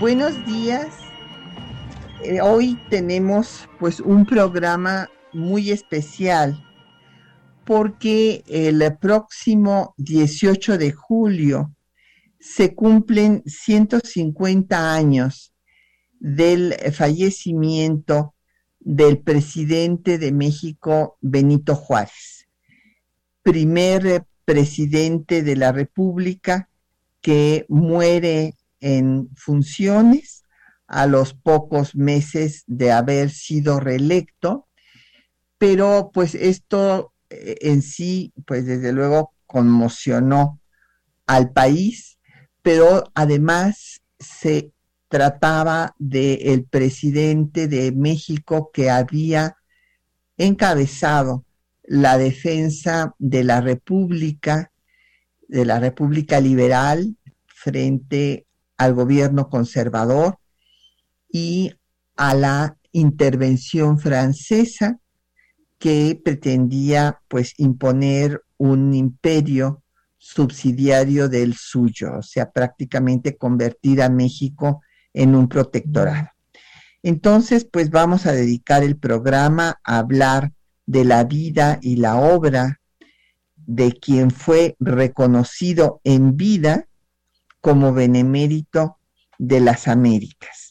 Buenos días. Eh, hoy tenemos pues un programa muy especial porque el próximo 18 de julio se cumplen 150 años del fallecimiento del presidente de México, Benito Juárez, primer presidente de la República que muere en funciones a los pocos meses de haber sido reelecto, pero pues esto eh, en sí, pues desde luego conmocionó al país, pero además se trataba del presidente de México que había encabezado la defensa de la República, de la República Liberal frente al gobierno conservador y a la intervención francesa que pretendía pues imponer un imperio subsidiario del suyo, o sea, prácticamente convertir a México en un protectorado. Entonces, pues vamos a dedicar el programa a hablar de la vida y la obra de quien fue reconocido en vida como benemérito de las Américas.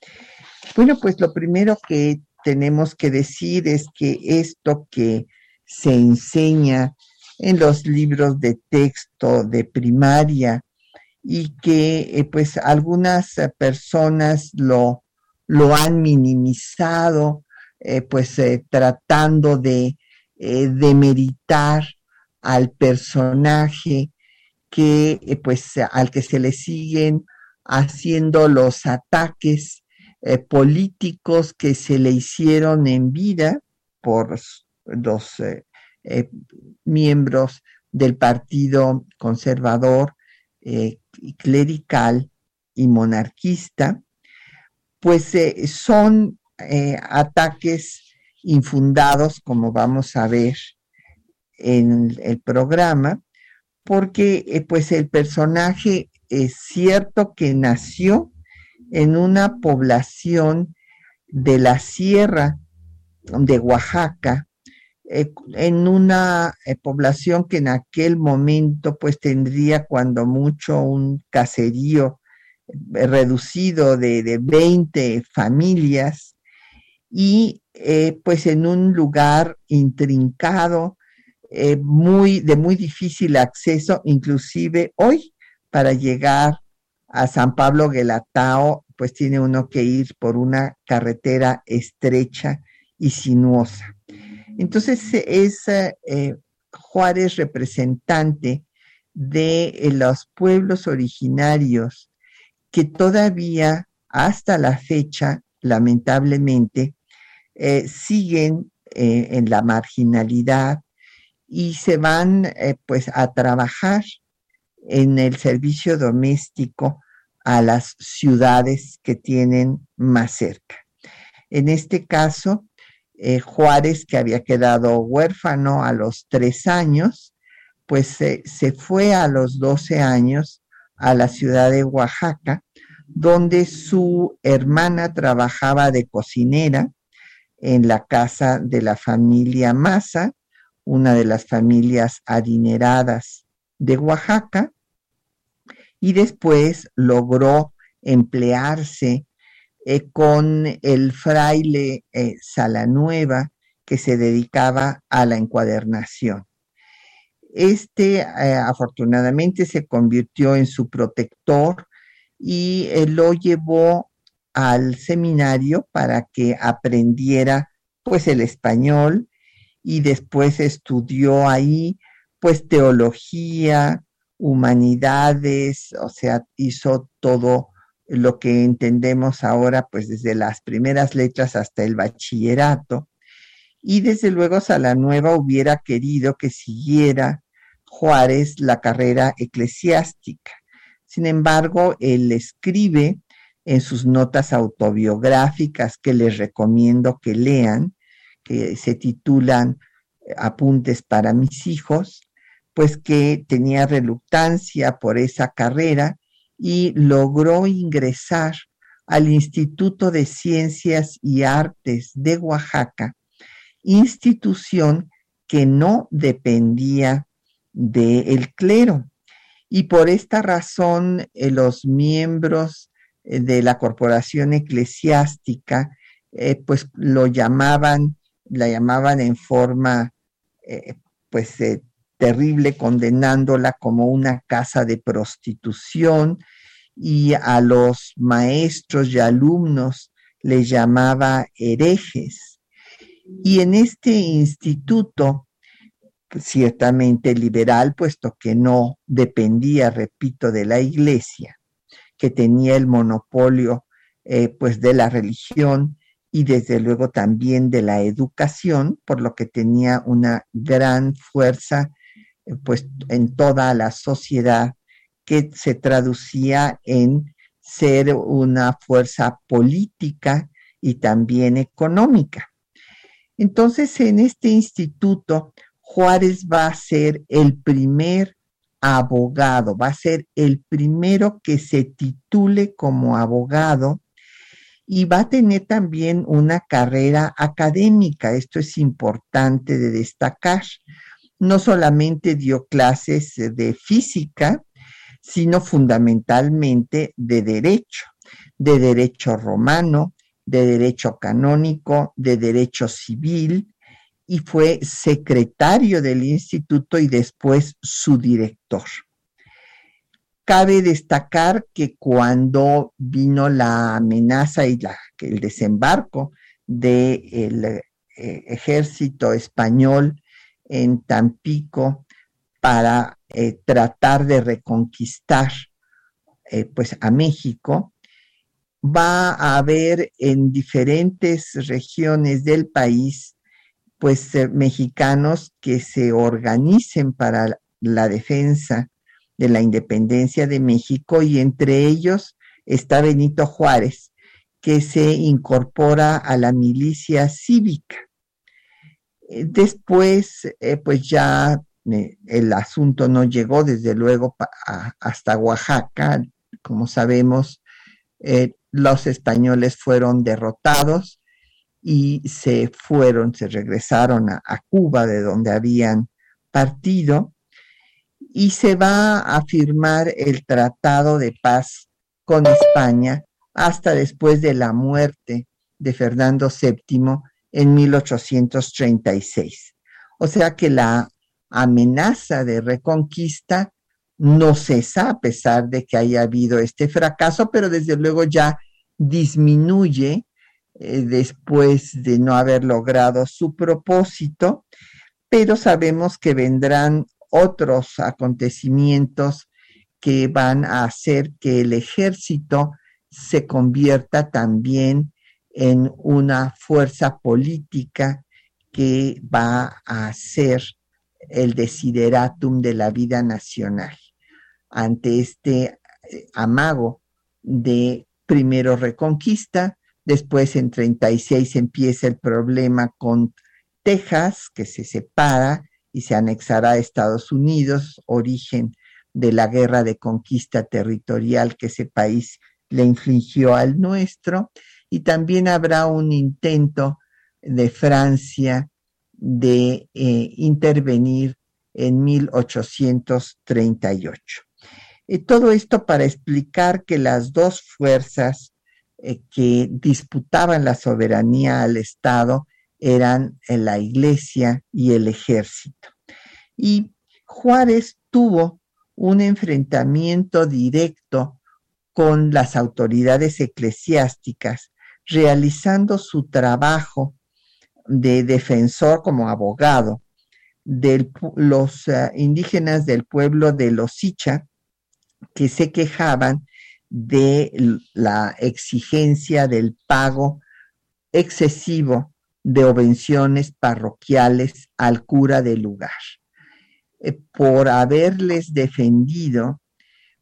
Bueno, pues lo primero que tenemos que decir es que esto que se enseña en los libros de texto de primaria y que eh, pues algunas personas lo, lo han minimizado, eh, pues eh, tratando de demeritar al personaje que eh, pues al que se le siguen haciendo los ataques eh, políticos que se le hicieron en vida por los eh, miembros del Partido Conservador clerical y monarquista, pues son ataques infundados, como vamos a ver en el programa, porque eh, pues el personaje es cierto que nació en una población de la sierra de Oaxaca, eh, en una eh, población que en aquel momento pues tendría cuando mucho un caserío reducido de, de 20 familias y pues en un lugar intrincado, eh, muy, de muy difícil acceso, inclusive hoy para llegar a San Pablo Guelatao, pues tiene uno que ir por una carretera estrecha y sinuosa. Entonces es eh, Juárez representante de eh, los pueblos originarios que todavía hasta la fecha, lamentablemente, siguen en la marginalidad, y se van eh, pues a trabajar en el servicio doméstico a las ciudades que tienen más cerca. En este caso, eh, Juárez, que había quedado huérfano a los tres años, pues se fue a los doce años a la ciudad de Oaxaca, donde su hermana trabajaba de cocinera en la casa de la familia Maza, una de las familias adineradas de Oaxaca, y después logró emplearse eh, con el fraile eh, Salanueva, que se dedicaba a la encuadernación. Este eh, afortunadamente se convirtió en su protector y lo llevó al seminario para que aprendiera pues el español y después estudió ahí pues teología, humanidades, o sea, hizo todo lo que entendemos ahora, pues desde las primeras letras hasta el bachillerato. Y desde luego Salanueva hubiera querido que siguiera Juárez la carrera eclesiástica. Sin embargo, él escribe en sus notas autobiográficas que les recomiendo que lean, que se titulan Apuntes para mis hijos, pues que tenía reluctancia por esa carrera y logró ingresar al Instituto de Ciencias y Artes de Oaxaca, institución que no dependía del clero. Y por esta razón eh, los miembros eh, de la corporación eclesiástica eh, pues lo llamaban, la llamaban en forma pues terrible, condenándola como una casa de prostitución y a los maestros y alumnos les llamaba herejes. Y en este instituto, ciertamente liberal, puesto que no dependía, repito, de la iglesia, que tenía el monopolio eh, pues de la religión y desde luego también de la educación, por lo que tenía una gran fuerza pues en toda la sociedad que se traducía en ser una fuerza política y también económica. Entonces, en este instituto, Juárez va a ser el primer abogado, va a ser el primero que se titule como abogado y va a tener también una carrera académica. Esto es importante de destacar no solamente dio clases de física, sino fundamentalmente de derecho, de derecho romano, de derecho canónico, de derecho civil, y fue secretario del instituto y después su director. Cabe destacar que cuando vino la amenaza y el desembarco del eh, ejército español en Tampico para eh, tratar de reconquistar eh, pues a México, va a haber en diferentes regiones del país pues mexicanos que se organicen para la defensa de la independencia de México y entre ellos está Benito Juárez, que se incorpora a la milicia cívica. Eh, después, eh, pues ya eh, el asunto no llegó desde luego hasta Oaxaca. Como sabemos, los españoles fueron derrotados y se fueron, se regresaron a, Cuba de donde habían partido y se va a firmar el Tratado de Paz con España hasta después de la muerte de Fernando VII en 1836. O sea que la amenaza de reconquista no cesa a pesar de que haya habido este fracaso, pero desde luego ya disminuye eh, después de no haber logrado su propósito, pero sabemos que vendrán otros acontecimientos que van a hacer que el ejército se convierta también en una fuerza política que va a ser el desideratum de la vida nacional. Ante este eh, amago de primero reconquista, después en 36 empieza el problema con Texas, que se separa y se anexará a Estados Unidos, origen de la guerra de conquista territorial que ese país le infligió al nuestro, y también habrá un intento de Francia de eh, intervenir en 1838. Y todo esto para explicar que las dos fuerzas eh, que disputaban la soberanía al Estado eran eh, la iglesia y el ejército. Y Juárez tuvo un enfrentamiento directo con las autoridades eclesiásticas realizando su trabajo de defensor como abogado de los eh, indígenas del pueblo de los Sicha que se quejaban de la exigencia del pago excesivo de obenciones parroquiales al cura del lugar. Eh, por haberles defendido,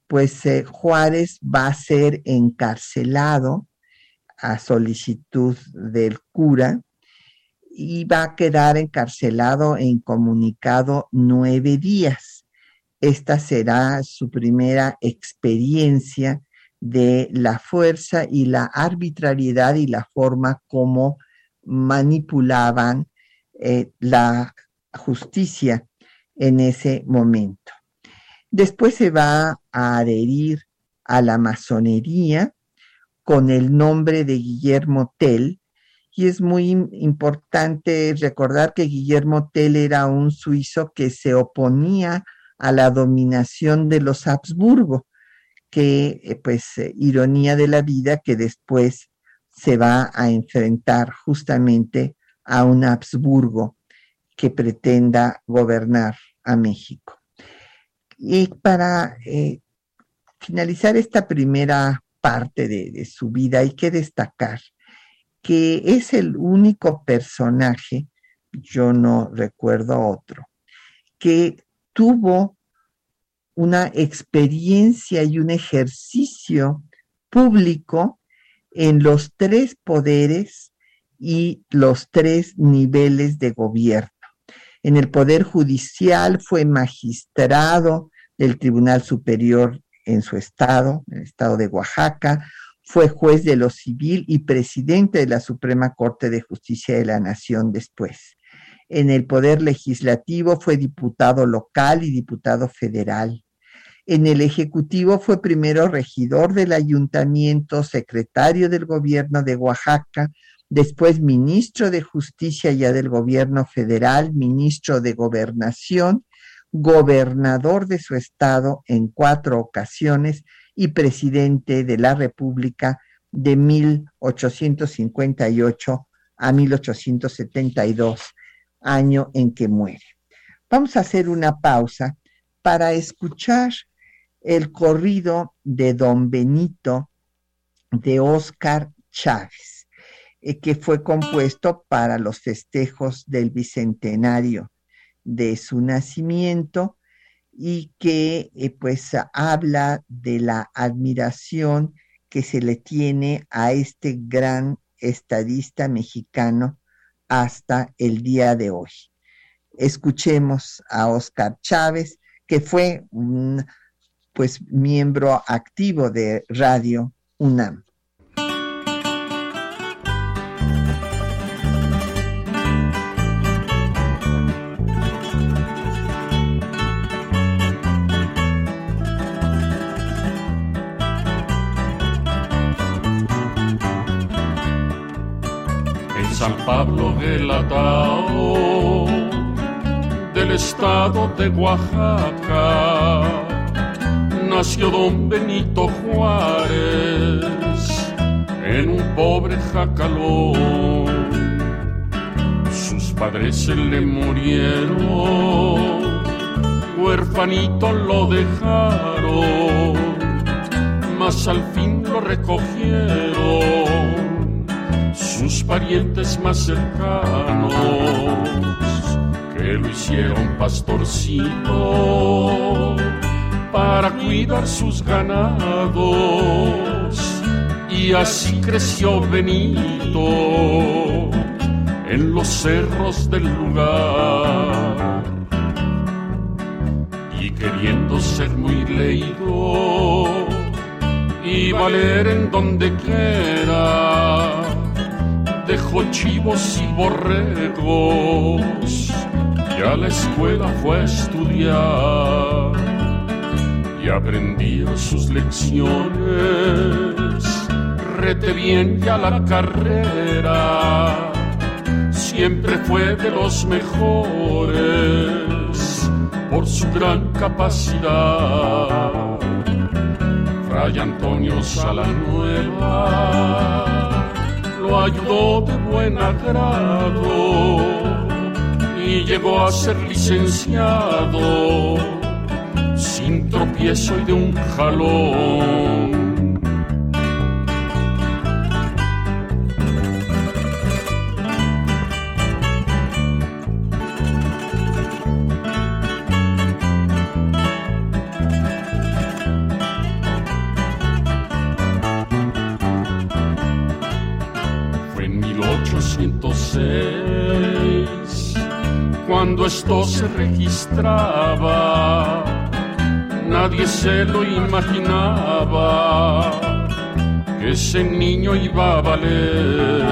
pues eh, Juárez va a ser encarcelado a solicitud del cura y va a quedar encarcelado e incomunicado nueve días. Esta será su primera experiencia de la fuerza y la arbitrariedad y la forma como manipulaban eh, la justicia en ese momento. Después se va a adherir a la masonería con el nombre de Guillermo Tell, y es muy importante recordar que Guillermo Tell era un suizo que se oponía a la dominación de los Habsburgo, que eh, pues eh, ironía de la vida que después se va a enfrentar justamente a un Habsburgo que pretenda gobernar a México. Y para eh, finalizar esta primera parte de, su vida hay que destacar que es el único personaje, yo no recuerdo otro, que tuvo una experiencia y un ejercicio público en los tres poderes y los tres niveles de gobierno. En el Poder Judicial fue magistrado del Tribunal Superior en su estado, en el estado de Oaxaca, fue juez de lo civil y presidente de la Suprema Corte de Justicia de la Nación después. En el Poder Legislativo fue diputado local y diputado federal. En el Ejecutivo fue primero regidor del ayuntamiento, secretario del gobierno de Oaxaca, después ministro de Justicia ya del gobierno federal, ministro de Gobernación, gobernador de su estado en cuatro ocasiones y presidente de la República de 1858 a 1872, año en que muere. Vamos a hacer una pausa para escuchar el corrido de Don Benito de Oscar Chávez. Eh, que fue compuesto para los festejos del bicentenario de su nacimiento y que eh, pues habla de la admiración que se le tiene a este gran estadista mexicano hasta el día de hoy. Escuchemos a Oscar Chávez, que fue un pues miembro activo de Radio UNAM. San Pablo Gelatao del estado de Oaxaca nació don Benito Juárez en un pobre jacalón. Sus padres se le murieron, huerfanito lo dejaron, mas al fin lo recogieron sus parientes más cercanos que lo hicieron pastorcito para cuidar sus ganados. Y así creció Benito en los cerros del lugar. Y queriendo ser muy leído y valer en donde quiera dejó chivos y borregos y a la escuela fue a estudiar y aprendió sus lecciones, rete bien ya la carrera, siempre fue de los mejores por su gran capacidad. Fray Antonio Salanueva lo ayudó de buen agrado y llegó a ser licenciado tropiezo y de un jalón. Fue en 1806 cuando esto se registraba nadie se lo imaginaba que ese niño iba a valer.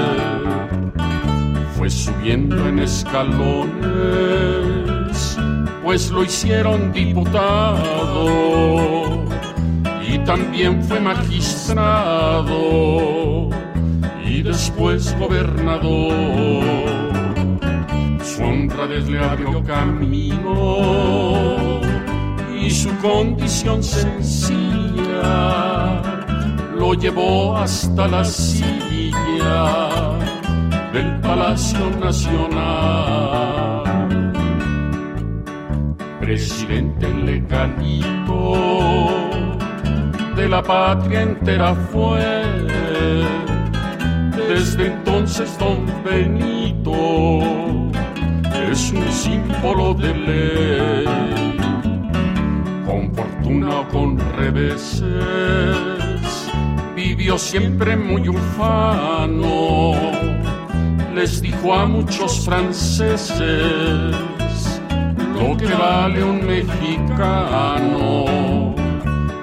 Fue subiendo en escalones, pues lo hicieron diputado y también fue magistrado y después gobernador. Su honradez le abrió camino y su condición sencilla lo llevó hasta la silla del Palacio Nacional. Presidente legalito de la patria entera fue. Desde entonces don Benito es un símbolo de ley fortuna con reveses, vivió siempre muy ufano, les dijo a muchos franceses lo que vale un mexicano,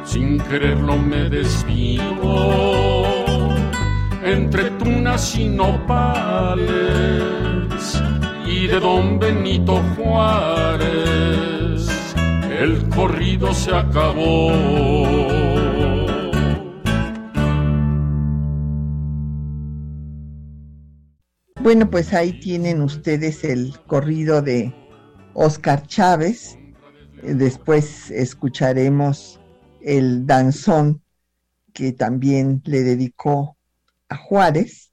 sin quererlo me desvío entre tunas y nopales y de don Benito Juárez el corrido se acabó. Bueno, pues ahí tienen ustedes el corrido de Oscar Chávez. Después escucharemos el danzón que también le dedicó a Juárez.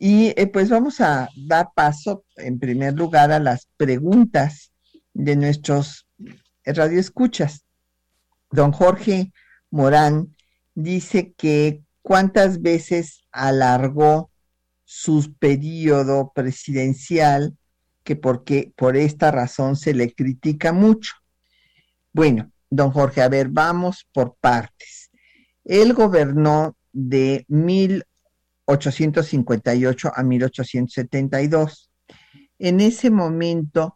Y eh, pues vamos a dar paso en primer lugar a las preguntas de nuestros radioescuchas. Don Jorge Morán dice que cuántas veces alargó su periodo presidencial, que porque por esta razón se le critica mucho. Bueno, don Jorge, a ver, vamos por partes. Él gobernó de 1858 a 1872. En ese momento,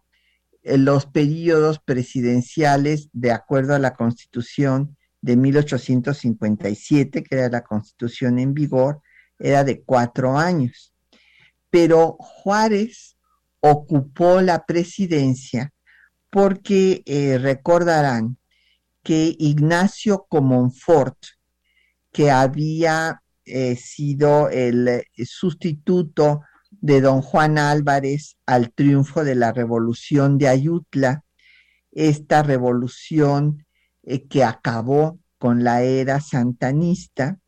los periodos presidenciales, de acuerdo a la Constitución de 1857, que era la Constitución en vigor, era de cuatro años. Pero Juárez ocupó la presidencia porque eh, recordarán que Ignacio Comonfort, que había eh, sido el eh, sustituto de don Juan Álvarez al triunfo de la revolución de Ayutla, esta revolución eh, que acabó con la era santanista,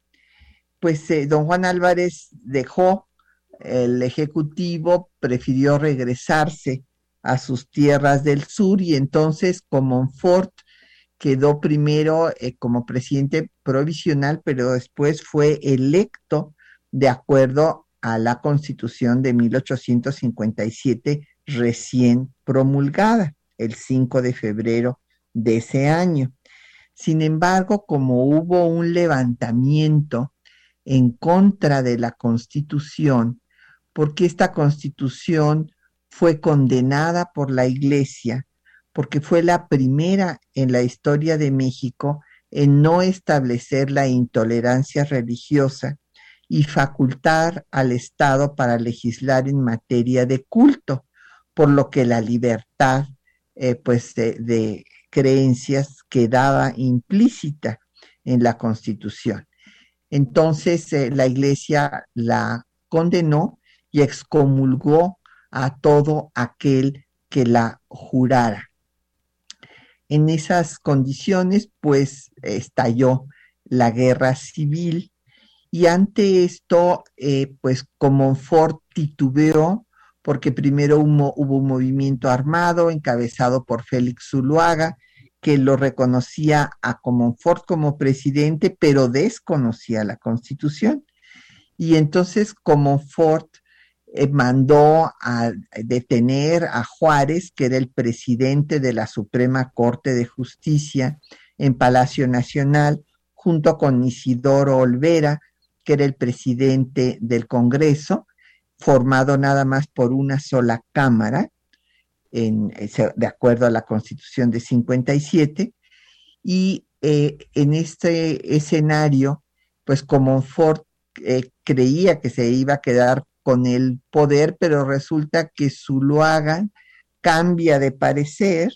pues eh, don Juan Álvarez dejó el Ejecutivo, prefirió regresarse a sus tierras del sur y entonces Comonfort quedó primero eh, como presidente provisional, pero después fue electo de acuerdo a la constitución de 1857 recién promulgada el 5 de febrero de ese año. Sin embargo, como hubo un levantamiento en contra de la constitución, porque esta constitución fue condenada por la Iglesia, porque fue la primera en la historia de México en no establecer la intolerancia religiosa y facultar al Estado para legislar en materia de culto, por lo que la libertad eh, pues de, creencias quedaba implícita en la Constitución. Entonces eh, la Iglesia la condenó y excomulgó a todo aquel que la jurara. En esas condiciones, pues estalló la guerra civil y ante esto, eh, pues como titubeó porque primero hubo, hubo un movimiento armado encabezado por Félix Zuluaga, que lo reconocía a Comonfort como presidente, pero desconocía la constitución. Y entonces Comonfort eh, mandó a detener a Juárez, que era el presidente de la Suprema Corte de Justicia en Palacio Nacional, junto con Isidoro Olvera, que era el presidente del Congreso, formado nada más por una sola Cámara, en, de acuerdo a la Constitución de 57, y eh, en este escenario, pues como Ford eh, creía que se iba a quedar con el poder, pero resulta que Zuluaga cambia de parecer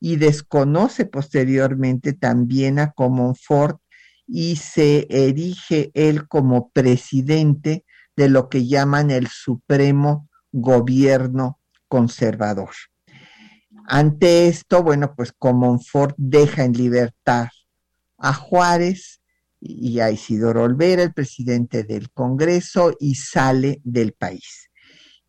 y desconoce posteriormente también a Comonfort y se erige él como presidente de lo que llaman el Supremo Gobierno Conservador. Ante esto, bueno, pues Comonfort deja en libertad a Juárez y a Isidoro Olvera, el presidente del Congreso, y sale del país.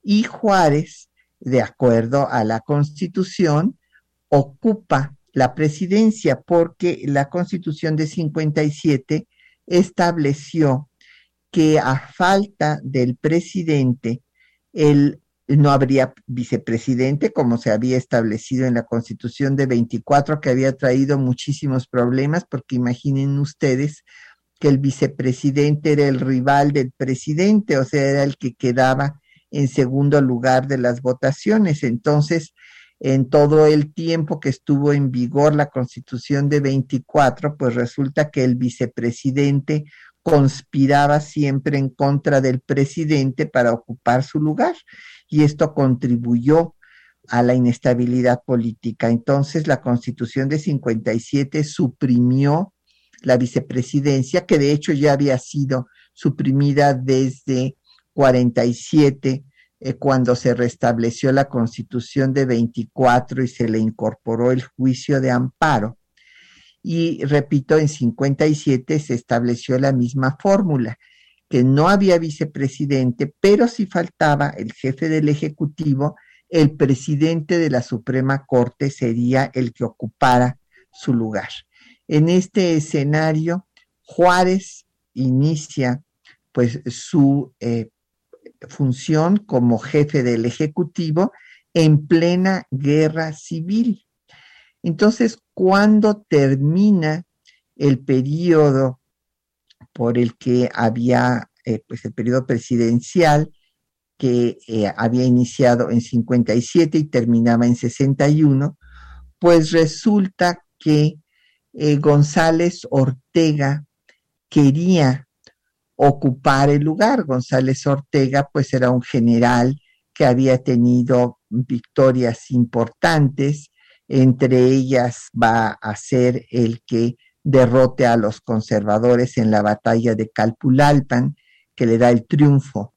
Y Juárez, de acuerdo a la Constitución, ocupa la presidencia porque la Constitución de 57 estableció que a falta del presidente, el no habría vicepresidente, como se había establecido en la constitución de 24, que había traído muchísimos problemas, porque imaginen ustedes que el vicepresidente era el rival del presidente, o sea, era el que quedaba en segundo lugar de las votaciones. Entonces, en todo el tiempo que estuvo en vigor la constitución de 24, pues resulta que el vicepresidente conspiraba siempre en contra del presidente para ocupar su lugar y esto contribuyó a la inestabilidad política. Entonces, la constitución de 57 suprimió la vicepresidencia, que de hecho ya había sido suprimida desde 47, eh, cuando se restableció la constitución de 24 y se le incorporó el juicio de amparo. Y repito, en 57 se estableció la misma fórmula que no había vicepresidente, pero si faltaba el jefe del Ejecutivo, el presidente de la Suprema Corte sería el que ocupara su lugar. En este escenario, Juárez inicia pues su eh, función como jefe del Ejecutivo en plena guerra civil. Entonces, cuando termina el periodo por el que había eh, pues el periodo presidencial que eh, había iniciado en 57 y terminaba en 61, pues resulta que eh, González Ortega quería ocupar el lugar. González Ortega pues era un general que había tenido victorias importantes, entre ellas va a ser el que derrote a los conservadores en la batalla de Calpulalpan, que le da el triunfo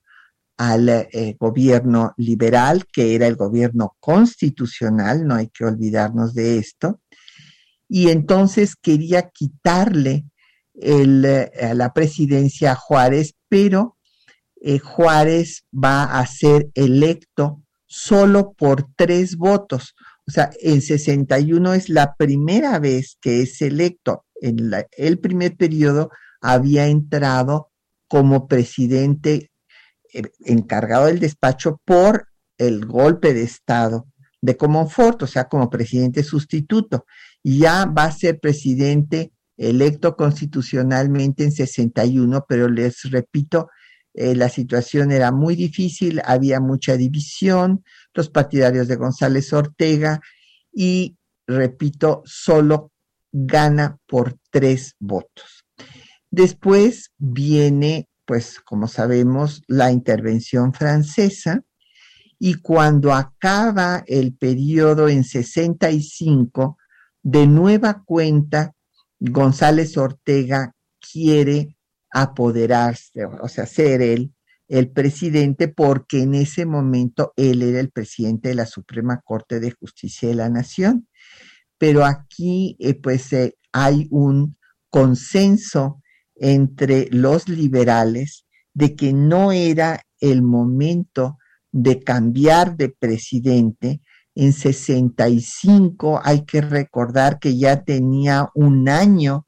al eh, gobierno liberal, que era el gobierno constitucional, no hay que olvidarnos de esto, y entonces quería quitarle eh, la presidencia Juárez, pero eh, Juárez va a ser electo solo por tres votos. O sea, en 61 es la primera vez que es electo en el primer periodo había entrado como presidente eh, encargado del despacho por el golpe de Estado de Comonfort, o sea, como presidente sustituto. Y ya va a ser presidente electo constitucionalmente en 61, pero les repito, eh, la situación era muy difícil, había mucha división, los partidarios de González Ortega y, repito, solo gana por tres votos. Después viene, pues como sabemos, la intervención francesa y cuando acaba el periodo en 65, de nueva cuenta, González Ortega quiere apoderarse, o sea, ser él el presidente, porque en ese momento él era el presidente de la Suprema Corte de Justicia de la Nación pero aquí eh, pues eh, hay un consenso entre los liberales de que no era el momento de cambiar de presidente. En 65 hay que recordar que ya tenía un año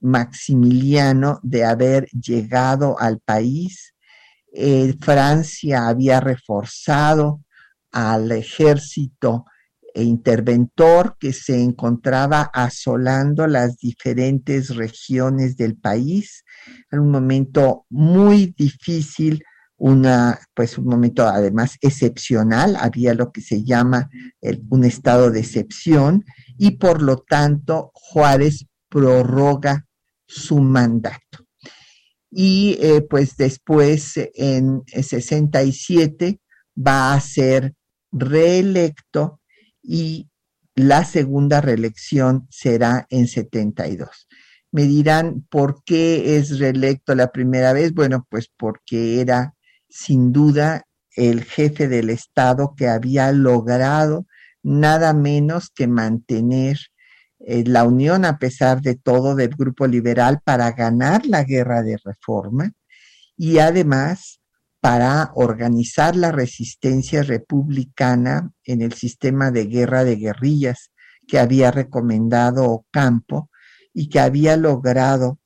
Maximiliano de haber llegado al país. Eh, Francia había reforzado al ejército interventor que se encontraba asolando las diferentes regiones del país. En un momento muy difícil, una, pues un momento además excepcional, había lo que se llama un estado de excepción y por lo tanto Juárez prorroga su mandato. Y eh, pues después en 67 va a ser reelecto y la segunda reelección será en 72. Me dirán, ¿por qué es reelecto la primera vez? Bueno, pues porque era sin duda el jefe del Estado que había logrado nada menos que mantener eh, la unión a pesar de todo del grupo liberal para ganar la guerra de reforma y además para organizar la resistencia republicana en el sistema de guerra de guerrillas que había recomendado Ocampo y que había logrado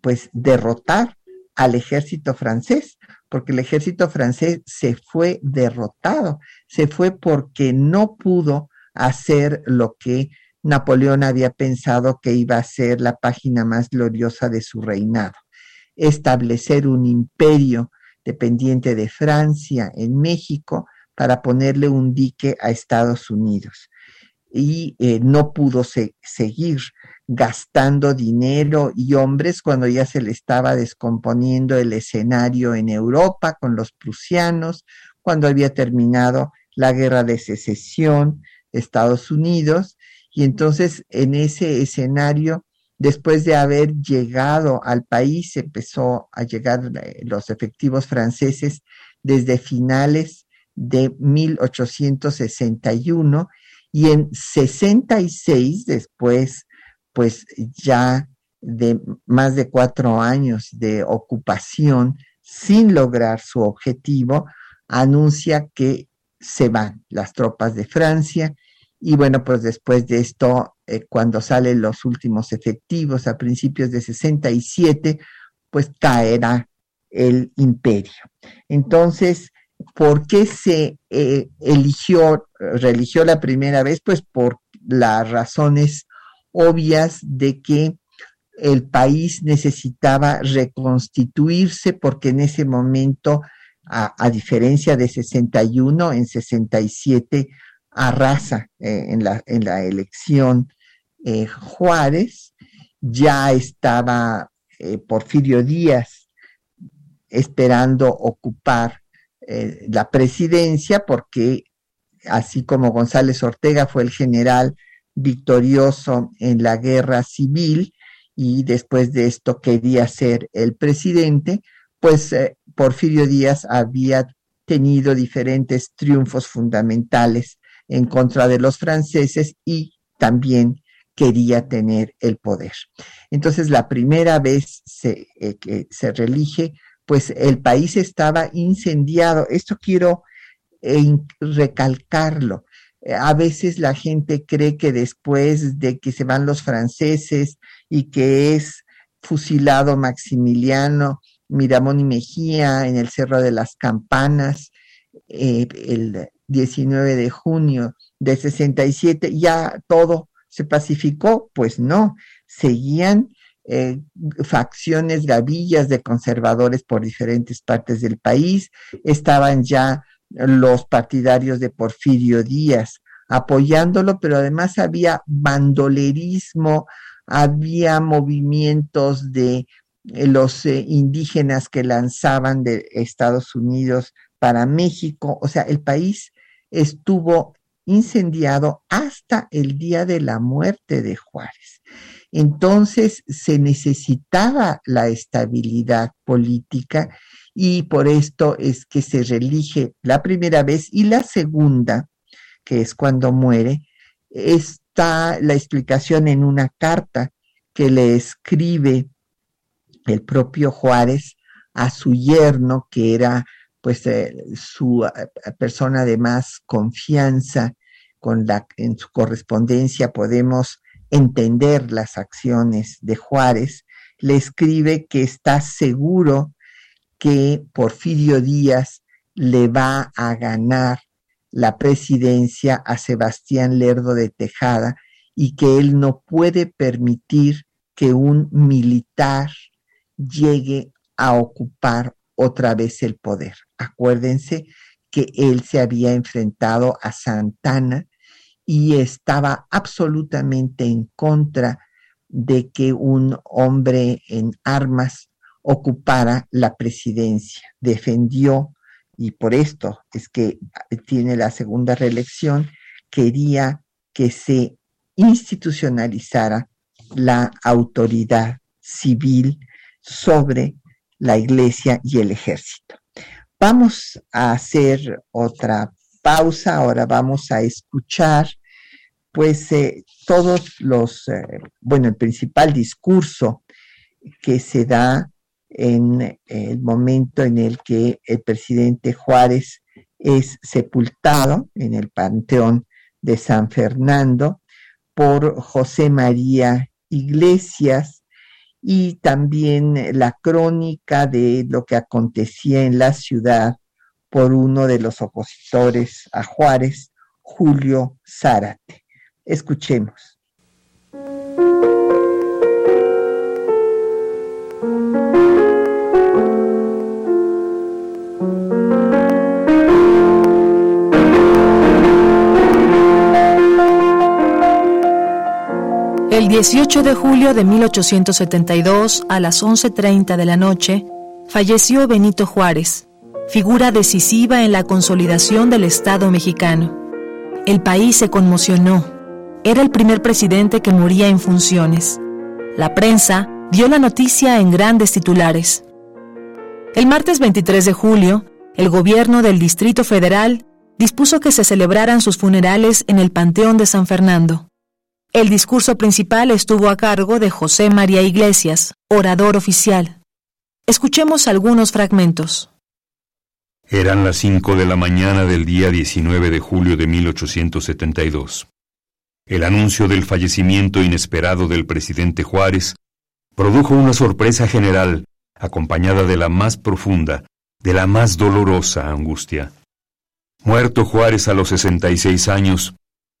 pues derrotar al ejército francés, porque el ejército francés se fue derrotado, se fue porque no pudo hacer lo que Napoleón había pensado que iba a ser la página más gloriosa de su reinado, establecer un imperio dependiente de Francia en México para ponerle un dique a Estados Unidos. Y eh, no pudo seguir gastando dinero y hombres cuando ya se le estaba descomponiendo el escenario en Europa con los prusianos, cuando había terminado la guerra de secesión de Estados Unidos. Y entonces en ese escenario Después de haber llegado al país, empezó a llegar eh, los efectivos franceses desde finales de 1861 y en 66, después, pues ya de más de cuatro años de ocupación sin lograr su objetivo, anuncia que se van las tropas de Francia y bueno, pues después de esto, eh, cuando salen los últimos efectivos a principios de 67, pues caerá el imperio. Entonces, ¿por qué se eh, eligió, religió la primera vez? Pues por las razones obvias de que el país necesitaba reconstituirse porque en ese momento, a, diferencia de 61, en 67 arrasa eh, en, la, en, la, elección eh, Juárez, ya estaba eh, Porfirio Díaz esperando ocupar la presidencia porque así como González Ortega fue el general victorioso en la guerra civil y después de esto quería ser el presidente, pues Porfirio Díaz había tenido diferentes triunfos fundamentales en contra de los franceses y también quería tener el poder. Entonces, la primera vez eh, que se relige, pues el país estaba incendiado. Esto quiero eh, recalcarlo. Eh, a veces la gente cree que después de que se van los franceses y que es fusilado Maximiliano Miramón y Mejía en el Cerro de las Campanas, el 19 de junio de 67, ya todo se pacificó, pues no, seguían eh, facciones gavillas de conservadores por diferentes partes del país, estaban ya los partidarios de Porfirio Díaz apoyándolo, pero además había bandolerismo, había movimientos de eh, los eh, indígenas que lanzaban de Estados Unidos para México, o sea, el país estuvo incendiado hasta el día de la muerte de Juárez. Entonces se necesitaba la estabilidad política y por esto es que se relige la primera vez y la segunda, que es cuando muere, está la explicación en una carta que le escribe el propio Juárez a su yerno, que era pues eh, su persona de más confianza con la en su correspondencia podemos entender las acciones de Juárez, le escribe que está seguro que Porfirio Díaz le va a ganar la presidencia a Sebastián Lerdo de Tejada y que él no puede permitir que un militar llegue a ocupar otra vez el poder. Acuérdense que él se había enfrentado a Santana y estaba absolutamente en contra de que un hombre en armas ocupara la presidencia. Defendió, y por esto es que tiene la segunda reelección, quería que se institucionalizara la autoridad civil sobre la iglesia y el ejército. Vamos a hacer otra pausa, ahora vamos a escuchar pues eh, todos los, eh, bueno, el principal discurso que se da en el momento en el que el presidente Juárez es sepultado en el Panteón de San Fernando por José María Iglesias y también la crónica de lo que acontecía en la ciudad por uno de los opositores a Juárez, Julio Zárate. Escuchemos. El 18 de julio de 1872, a las 11.30 de la noche, falleció Benito Juárez, figura decisiva en la consolidación del Estado mexicano. El país se conmocionó. Era el primer presidente que moría en funciones. La prensa dio la noticia en grandes titulares. El martes 23 de julio, el gobierno del Distrito Federal dispuso que se celebraran sus funerales en el Panteón de San Fernando. El discurso principal estuvo a cargo de José María Iglesias, orador oficial. Escuchemos algunos fragmentos. Eran las cinco de la mañana del día 19 de julio de 1872. El anuncio del fallecimiento inesperado del presidente Juárez produjo una sorpresa general, acompañada de la más profunda, de la más dolorosa angustia. Muerto Juárez a los 66 años,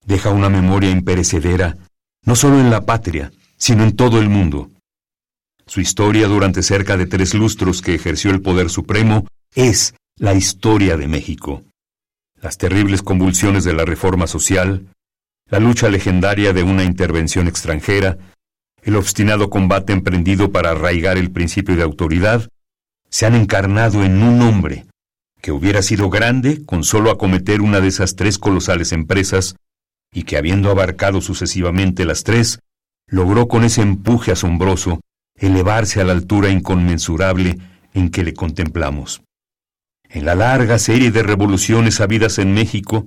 deja una memoria imperecedera, no solo en la patria, sino en todo el mundo. Su historia durante cerca de tres lustros que ejerció el poder supremo es la historia de México. Las terribles convulsiones de la reforma social, la lucha legendaria de una intervención extranjera, el obstinado combate emprendido para arraigar el principio de autoridad, se han encarnado en un hombre que hubiera sido grande con solo acometer una de esas tres colosales empresas y que habiendo abarcado sucesivamente las tres, logró con ese empuje asombroso elevarse a la altura inconmensurable en que le contemplamos. En la larga serie de revoluciones habidas en México,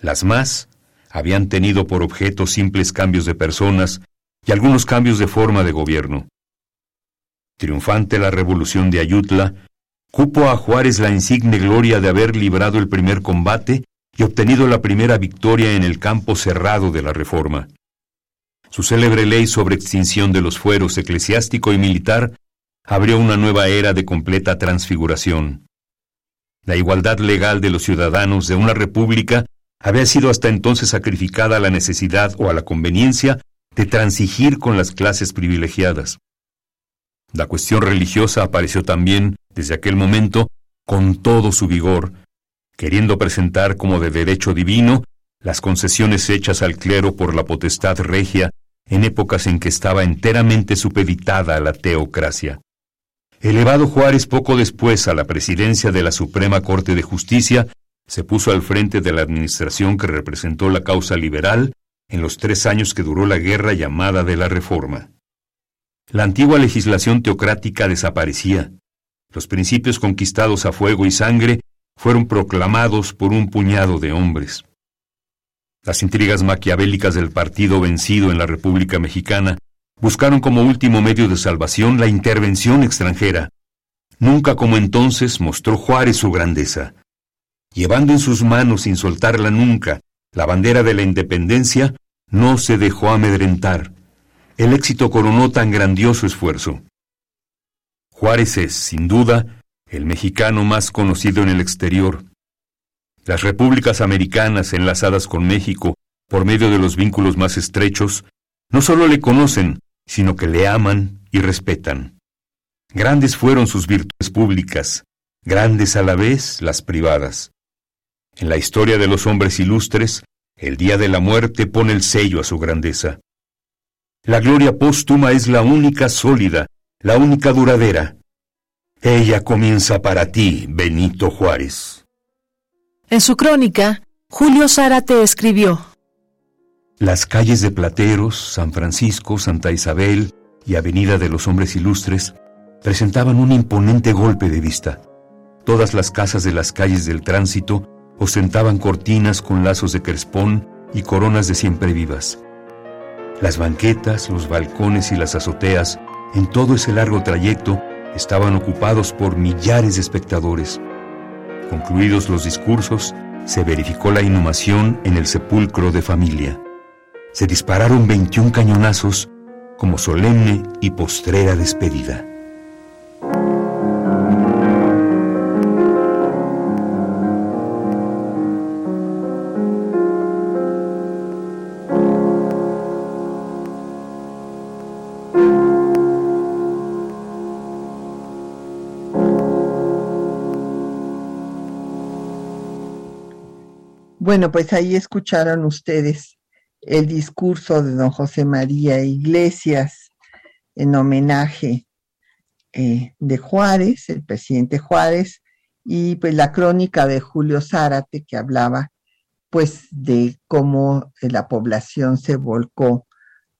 las más habían tenido por objeto simples cambios de personas y algunos cambios de forma de gobierno. Triunfante la revolución de Ayutla, cupo a Juárez la insigne gloria de haber librado el primer combate y obtenido la primera victoria en el campo cerrado de la Reforma. Su célebre ley sobre extinción de los fueros eclesiástico y militar abrió una nueva era de completa transfiguración. La igualdad legal de los ciudadanos de una república había sido hasta entonces sacrificada a la necesidad o a la conveniencia de transigir con las clases privilegiadas. La cuestión religiosa apareció también, desde aquel momento, con todo su vigor, queriendo presentar como de derecho divino las concesiones hechas al clero por la potestad regia en épocas en que estaba enteramente supeditada a la teocracia. Elevado Juárez poco después a la presidencia de la Suprema Corte de Justicia, se puso al frente de la administración que representó la causa liberal en los tres años que duró la guerra llamada de la Reforma. La antigua legislación teocrática desaparecía. Los principios conquistados a fuego y sangre fueron proclamados por un puñado de hombres. Las intrigas maquiavélicas del partido vencido en la República Mexicana buscaron como último medio de salvación la intervención extranjera. Nunca como entonces mostró Juárez su grandeza. Llevando en sus manos sin soltarla nunca la bandera de la independencia, no se dejó amedrentar. El éxito coronó tan grandioso esfuerzo. Juárez es, sin duda, el mexicano más conocido en el exterior. Las repúblicas americanas enlazadas con México por medio de los vínculos más estrechos, no solo le conocen, sino que le aman y respetan. Grandes fueron sus virtudes públicas, grandes a la vez las privadas. En la historia de los hombres ilustres, el día de la muerte pone el sello a su grandeza. La gloria póstuma es la única sólida, la única duradera. Ella comienza para ti, Benito Juárez. En su crónica, Julio Zárate escribió Las calles de Plateros, San Francisco, Santa Isabel y Avenida de los Hombres Ilustres presentaban un imponente golpe de vista. Todas las casas de las calles del tránsito ostentaban cortinas con lazos de crespón y coronas de siempre vivas. Las banquetas, los balcones y las azoteas en todo ese largo trayecto estaban ocupados por millares de espectadores. Concluidos los discursos, se verificó la inhumación en el sepulcro de familia. Se dispararon 21 cañonazos como solemne y postrera despedida. Bueno, pues ahí escucharon ustedes el discurso de don José María Iglesias en homenaje eh, de Juárez, el presidente Juárez, y pues la crónica de Julio Zárate que hablaba pues de cómo la población se volcó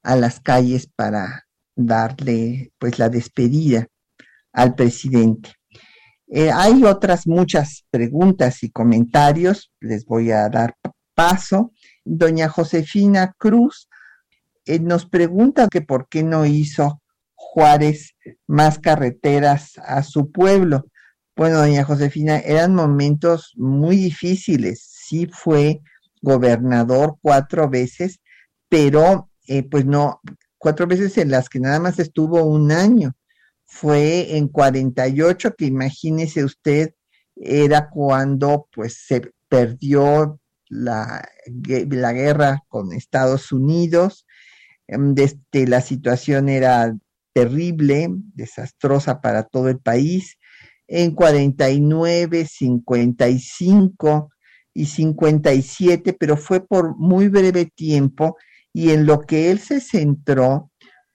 a las calles para darle pues la despedida al presidente. Eh, hay otras muchas preguntas y comentarios, les voy a dar paso. Doña Josefina Cruz eh, nos pregunta que por qué no hizo Juárez más carreteras a su pueblo. Bueno, doña Josefina, eran momentos muy difíciles. Sí fue gobernador cuatro veces, pero eh, pues no, cuatro veces en las que nada más estuvo un año fue en 48, que imagínese usted, era cuando pues se perdió la, la guerra con Estados Unidos, desde, este, la situación era terrible, desastrosa para todo el país. En 49, 55 y 57, pero fue por muy breve tiempo y en lo que él se centró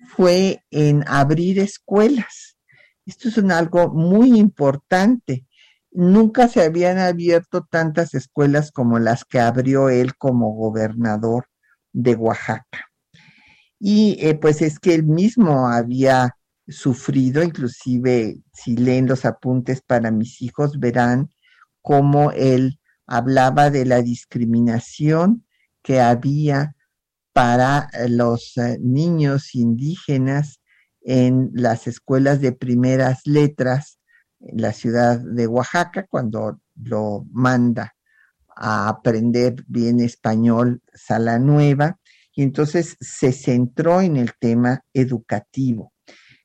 fue en abrir escuelas. Esto es algo muy importante. Nunca se habían abierto tantas escuelas como las que abrió él como gobernador de Oaxaca. Y eh, pues es que él mismo había sufrido, inclusive si leen los apuntes para mis hijos, verán cómo él hablaba de la discriminación que había para eh, los eh, niños indígenas en las escuelas de primeras letras en la ciudad de Oaxaca, cuando lo manda a aprender bien español Sala Nueva, y entonces se centró en el tema educativo.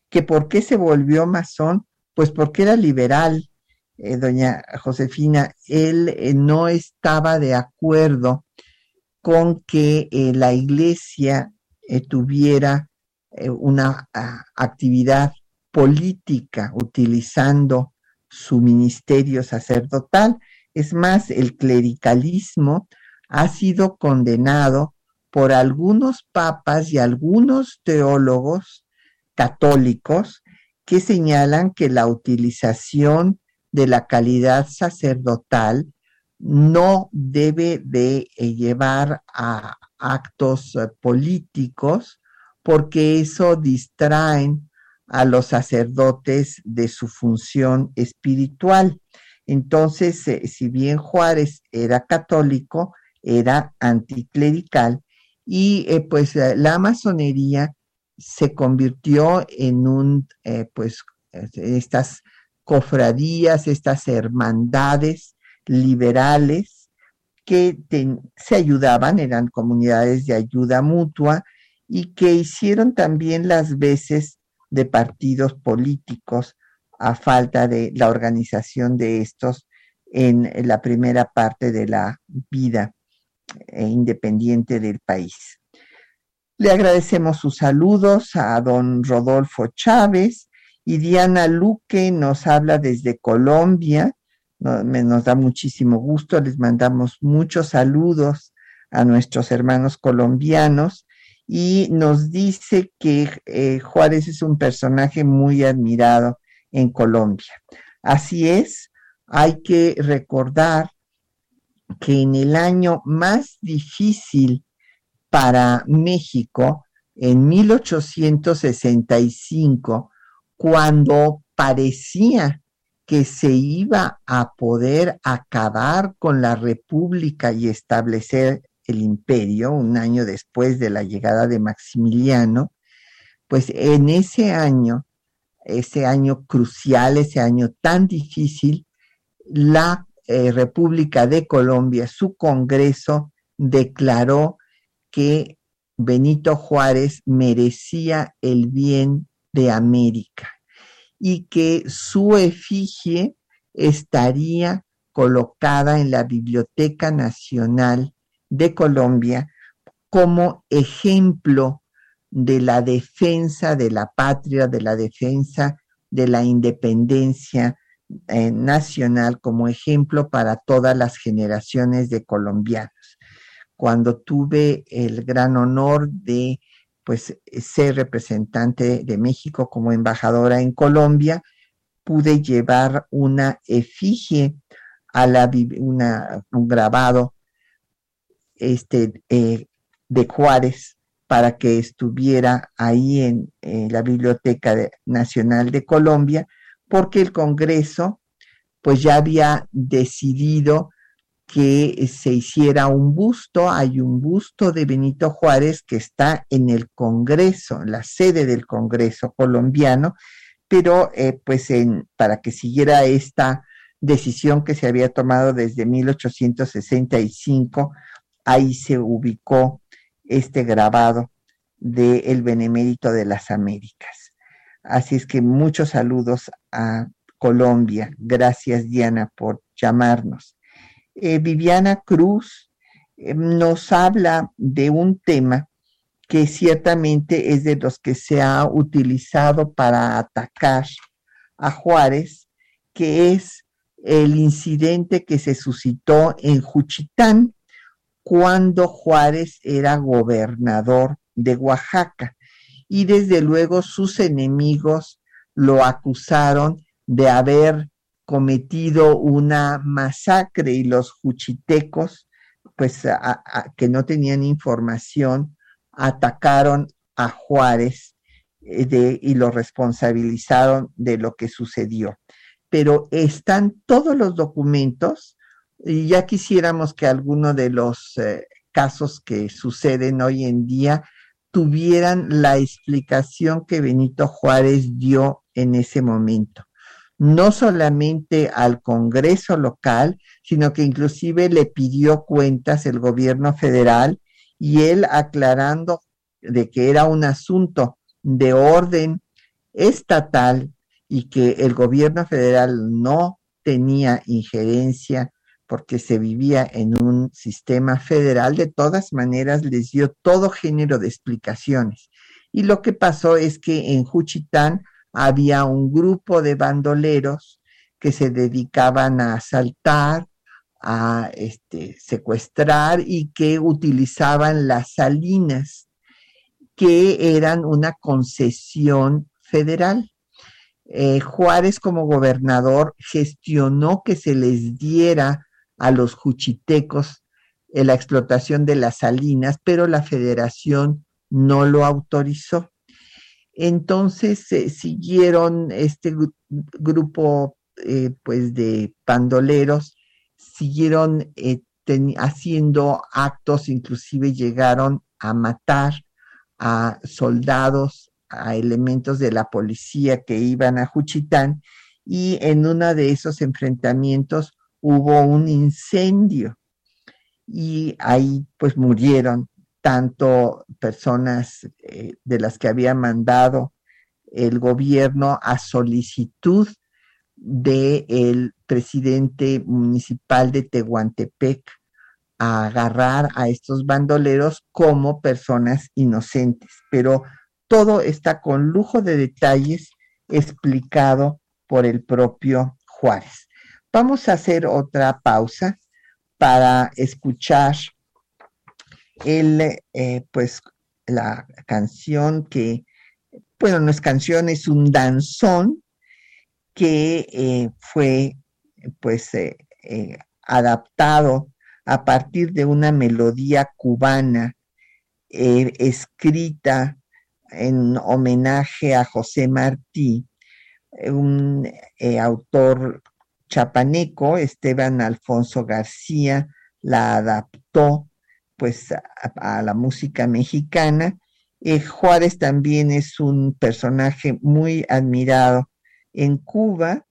¿Que por qué se volvió masón? Pues porque era liberal, eh, doña Josefina. Él no estaba de acuerdo con que eh, la iglesia eh, tuviera eh, una ah, actividad política utilizando su ministerio sacerdotal. Es más, el clericalismo ha sido condenado por algunos papas y algunos teólogos católicos que señalan que la utilización de la calidad sacerdotal no debe de eh, llevar a actos eh, políticos porque eso distraen a los sacerdotes de su función espiritual. Entonces, eh, si bien Juárez era católico, era anticlerical y pues la masonería se convirtió en un, pues, estas cofradías, estas hermandades liberales que se ayudaban, eran comunidades de ayuda mutua y que hicieron también las veces de partidos políticos a falta de la organización de estos en la primera parte de la vida eh, independiente del país. Le agradecemos sus saludos a don Rodolfo Chávez y Diana Luque nos habla desde Colombia. Nos, da muchísimo gusto, les mandamos muchos saludos a nuestros hermanos colombianos y nos dice que eh, Juárez es un personaje muy admirado en Colombia. Así es, hay que recordar que en el año más difícil para México, en 1865, cuando parecía que se iba a poder acabar con la república y establecer el imperio, un año después de la llegada de Maximiliano, pues en ese año ese año crucial, ese año tan difícil, la eh, República de Colombia, su Congreso, declaró que Benito Juárez merecía el bien de América y que su efigie estaría colocada en la Biblioteca Nacional de Colombia como ejemplo de la defensa de la patria, de la defensa de la independencia eh, nacional como ejemplo para todas las generaciones de colombianos. Cuando tuve el gran honor de pues ser representante de México como embajadora en Colombia, pude llevar una efigie a la un grabado este, eh, de Juárez para que estuviera ahí en, la Biblioteca Nacional de Colombia, porque el Congreso pues ya había decidido que se hiciera un busto, hay un busto de Benito Juárez que está en el Congreso, en la sede del Congreso colombiano, pero eh, pues para que siguiera esta decisión que se había tomado desde 1865, ahí se ubicó este grabado de El Benemérito de las Américas. Así es que muchos saludos a Colombia. Gracias, Diana, por llamarnos. Eh, Viviana Cruz eh, nos habla de un tema que ciertamente es de los que se ha utilizado para atacar a Juárez, que es el incidente que se suscitó en Juchitán cuando Juárez era gobernador de Oaxaca. Y desde luego sus enemigos lo acusaron de haber cometido una masacre y los juchitecos, pues que no tenían información, atacaron a Juárez eh, y lo responsabilizaron de lo que sucedió. Pero están todos los documentos y ya quisiéramos que alguno de los eh, casos que suceden hoy en día tuvieran la explicación que Benito Juárez dio en ese momento. No solamente al Congreso local, sino que inclusive le pidió cuentas el gobierno federal y él aclarando de que era un asunto de orden estatal y que el gobierno federal no tenía injerencia porque se vivía en un sistema federal, de todas maneras les dio todo género de explicaciones. Y lo que pasó es que en Juchitán había un grupo de bandoleros que se dedicaban a asaltar, a este, secuestrar y que utilizaban las salinas, que eran una concesión federal. Eh, Juárez como gobernador gestionó que se les diera a los juchitecos en la explotación de las salinas, pero la federación no lo autorizó. Entonces se siguieron este grupo eh, pues de pandoleros, siguieron eh, haciendo actos, inclusive llegaron a matar a soldados, a elementos de la policía que iban a Juchitán, y en uno de esos enfrentamientos hubo un incendio. Y ahí pues murieron tanto personas eh, de las que había mandado el gobierno a solicitud del presidente municipal de Tehuantepec a agarrar a estos bandoleros como personas inocentes. Pero todo está con lujo de detalles explicado por el propio Juárez. Vamos a hacer otra pausa para escuchar el, eh, pues, la canción que, bueno, no es canción, es un danzón que eh, fue, pues, eh, adaptado a partir de una melodía cubana escrita en homenaje a José Martí, un autor chapaneco, Esteban Alfonso García, la adaptó pues a, la música mexicana. Eh, Juárez también es un personaje muy admirado en Cuba.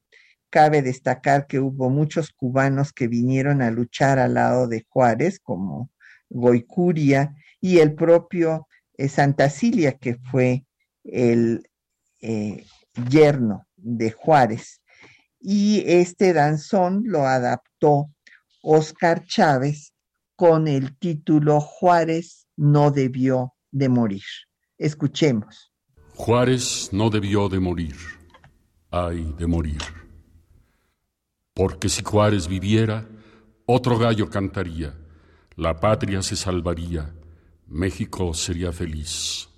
Cabe destacar que hubo muchos cubanos que vinieron a luchar al lado de Juárez, como Goicuria y el propio eh, Santa Cilia, que fue el eh, yerno de Juárez. Y este danzón lo adaptó Oscar Chávez con el título Juárez no debió de morir. Escuchemos. Juárez no debió de morir. Ay, de morir. Porque si Juárez viviera, otro gallo cantaría, la patria se salvaría, México sería feliz.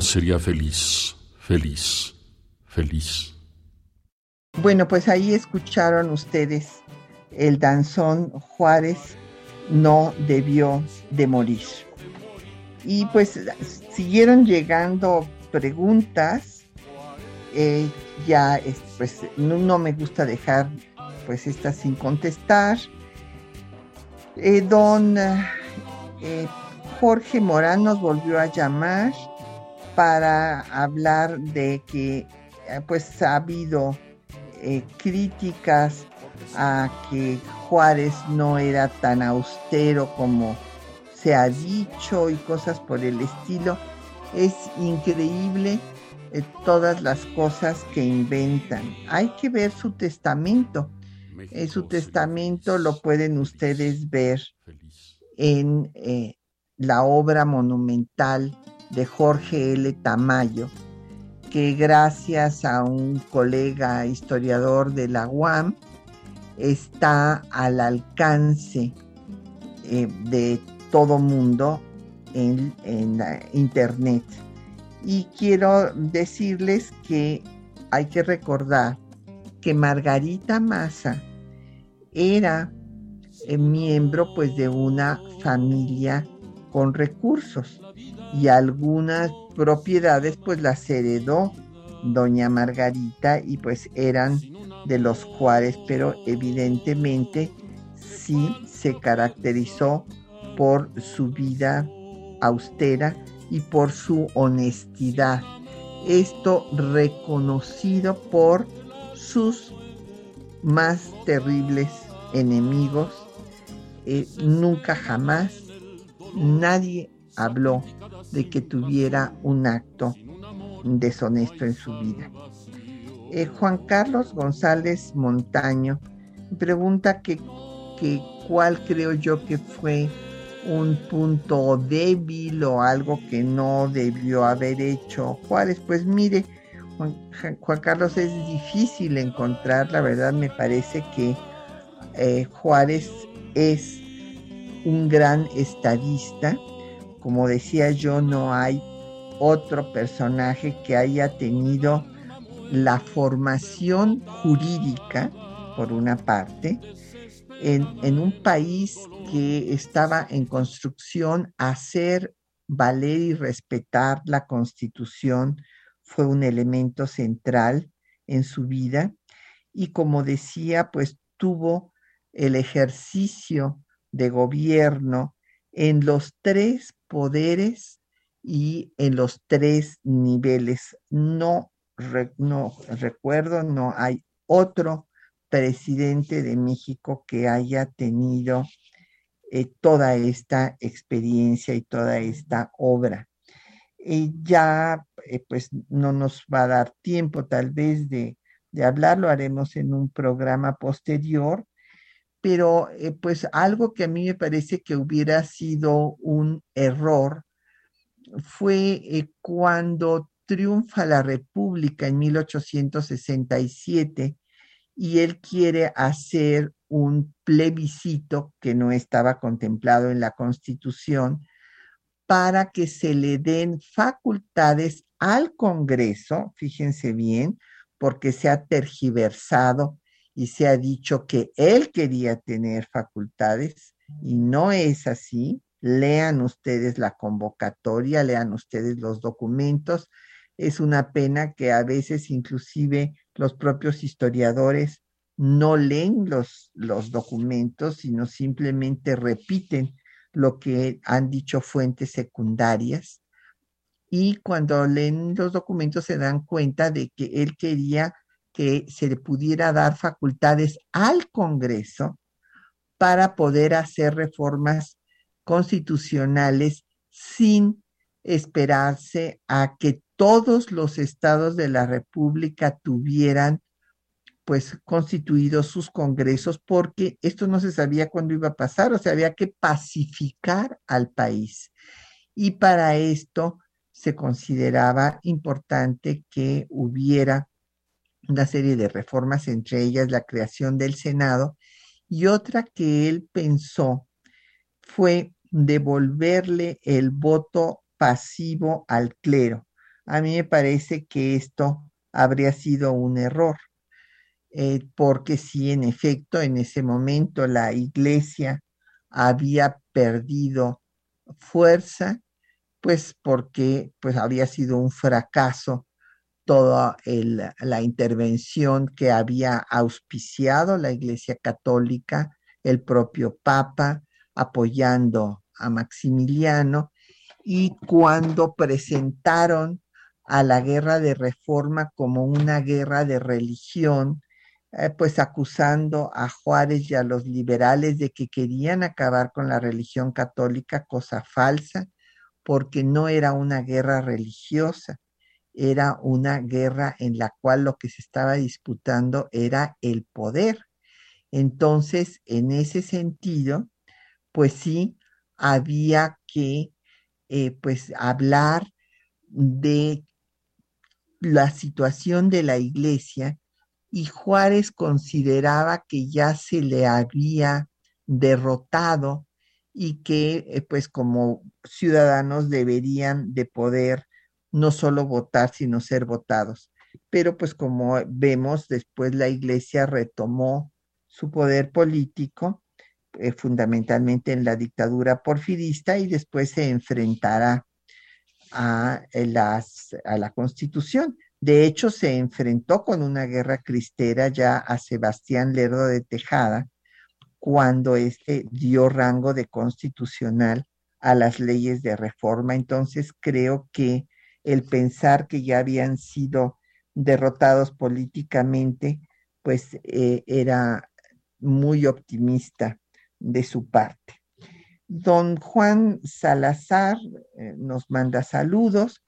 Sería feliz, feliz, feliz. Bueno, pues ahí escucharon ustedes el danzón Juárez no debió de morir. Y pues siguieron llegando preguntas. Eh, ya pues no, me gusta dejar pues estas sin contestar. Eh, don eh, Jorge Morán nos volvió a llamar para hablar de que pues ha habido eh, críticas a que Juárez no era tan austero como se ha dicho y cosas por el estilo. Es increíble eh, todas las cosas que inventan. Hay que ver su testamento. En su testamento lo pueden ustedes ver en eh, la obra monumental de Jorge L. Tamayo, que gracias a un colega historiador de la UAM está al alcance eh, de todo mundo en, en internet. Y quiero decirles que hay que recordar que Margarita Massa era eh, miembro pues de una familia con recursos y algunas propiedades pues las heredó doña Margarita y pues eran de los Juárez, pero evidentemente sí se caracterizó por su vida austera y por su honestidad. Esto reconocido por sus más terribles enemigos. Eh, nunca jamás nadie habló de que tuviera un acto deshonesto en su vida. Eh, Juan Carlos González Montaño pregunta que, cuál creo yo que fue un punto débil o algo que no debió haber hecho Juárez. Pues mire, Juan, Carlos, es difícil encontrar, la verdad me parece que eh, Juárez es un gran estadista. Como decía yo, no hay otro personaje que haya tenido la formación jurídica, por una parte, en, en, un país que estaba en construcción, hacer valer y respetar la constitución fue un elemento central en su vida. Y como decía, pues tuvo el ejercicio de gobierno en los tres poderes y en los tres niveles. No, no recuerdo, no hay otro presidente de México que haya tenido eh, toda esta experiencia y toda esta obra. Y ya eh, pues no nos va a dar tiempo tal vez de, de hablar, lo haremos en un programa posterior, pero eh, pues algo que a mí me parece que hubiera sido un error fue eh, cuando triunfa la República en 1867 y él quiere hacer un plebiscito que no estaba contemplado en la Constitución para que se le den facultades al Congreso, fíjense bien, porque se ha tergiversado y se ha dicho que él quería tener facultades y no es así lean ustedes la convocatoria, lean ustedes los documentos. Es una pena que a veces inclusive los propios historiadores no leen los, los documentos, sino simplemente repiten lo que han dicho fuentes secundarias. Y cuando leen los documentos se dan cuenta de que él quería que se le pudiera dar facultades al Congreso para poder hacer reformas constitucionales sin esperarse a que todos los estados de la República tuvieran pues constituidos sus congresos porque esto no se sabía cuándo iba a pasar, o sea, había que pacificar al país. Y para esto se consideraba importante que hubiera una serie de reformas, entre ellas la creación del Senado, y otra que él pensó fue devolverle el voto pasivo al clero. A mí me parece que esto habría sido un error, eh, porque si en efecto en ese momento la iglesia había perdido fuerza, pues porque pues había sido un fracaso toda la intervención que había auspiciado la Iglesia Católica, el propio Papa, apoyando a Maximiliano y cuando presentaron a la guerra de reforma como una guerra de religión, eh, pues acusando a Juárez y a los liberales de que querían acabar con la religión católica, cosa falsa, porque no era una guerra religiosa, era una guerra en la cual lo que se estaba disputando era el poder. Entonces, en ese sentido, pues sí, había que eh, pues hablar de la situación de la iglesia y Juárez consideraba que ya se le había derrotado y que eh, pues como ciudadanos deberían de poder no solo votar, sino ser votados. Pero pues como vemos, después la iglesia retomó su poder político, eh, fundamentalmente en la dictadura porfirista, y después se enfrentará a, eh, las, a la constitución. De hecho, se enfrentó con una guerra cristera ya a Sebastián Lerdo de Tejada, cuando este dio rango de constitucional a las leyes de reforma. Entonces, creo que el pensar que ya habían sido derrotados políticamente, pues eh, era muy optimista de su parte. Don Juan Salazar eh, nos manda saludos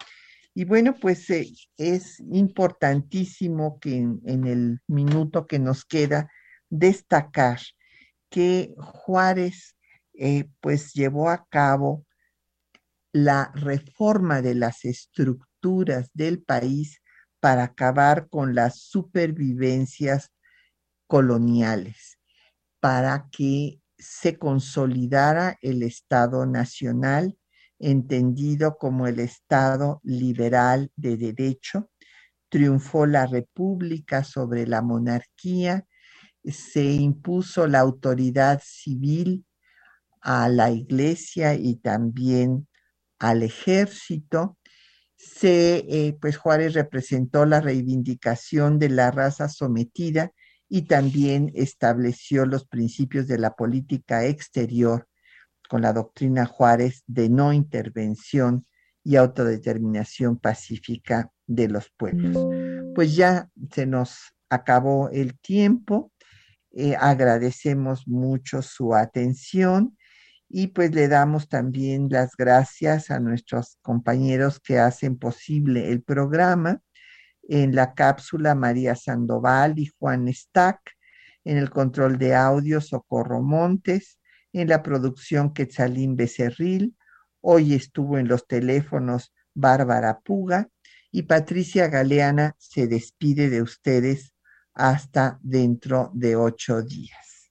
y bueno, pues eh, es importantísimo que en, el minuto que nos queda destacar que Juárez pues llevó a cabo la reforma de las estructuras del país para acabar con las supervivencias coloniales, para que se consolidara el Estado nacional, entendido como el Estado liberal de derecho. Triunfó la República sobre la monarquía, se impuso la autoridad civil a la iglesia y también al ejército. Se, eh, pues Juárez representó la reivindicación de la raza sometida y también estableció los principios de la política exterior con la doctrina Juárez de no intervención y autodeterminación pacífica de los pueblos. Pues ya se nos acabó el tiempo. Eh, agradecemos mucho su atención y pues le damos también las gracias a nuestros compañeros que hacen posible el programa. En la cápsula María Sandoval y Juan Stack, en el control de audio Socorro Montes, en la producción Quetzalín Becerril, hoy estuvo en los teléfonos Bárbara Puga y Patricia Galeana se despide de ustedes hasta dentro de ocho días.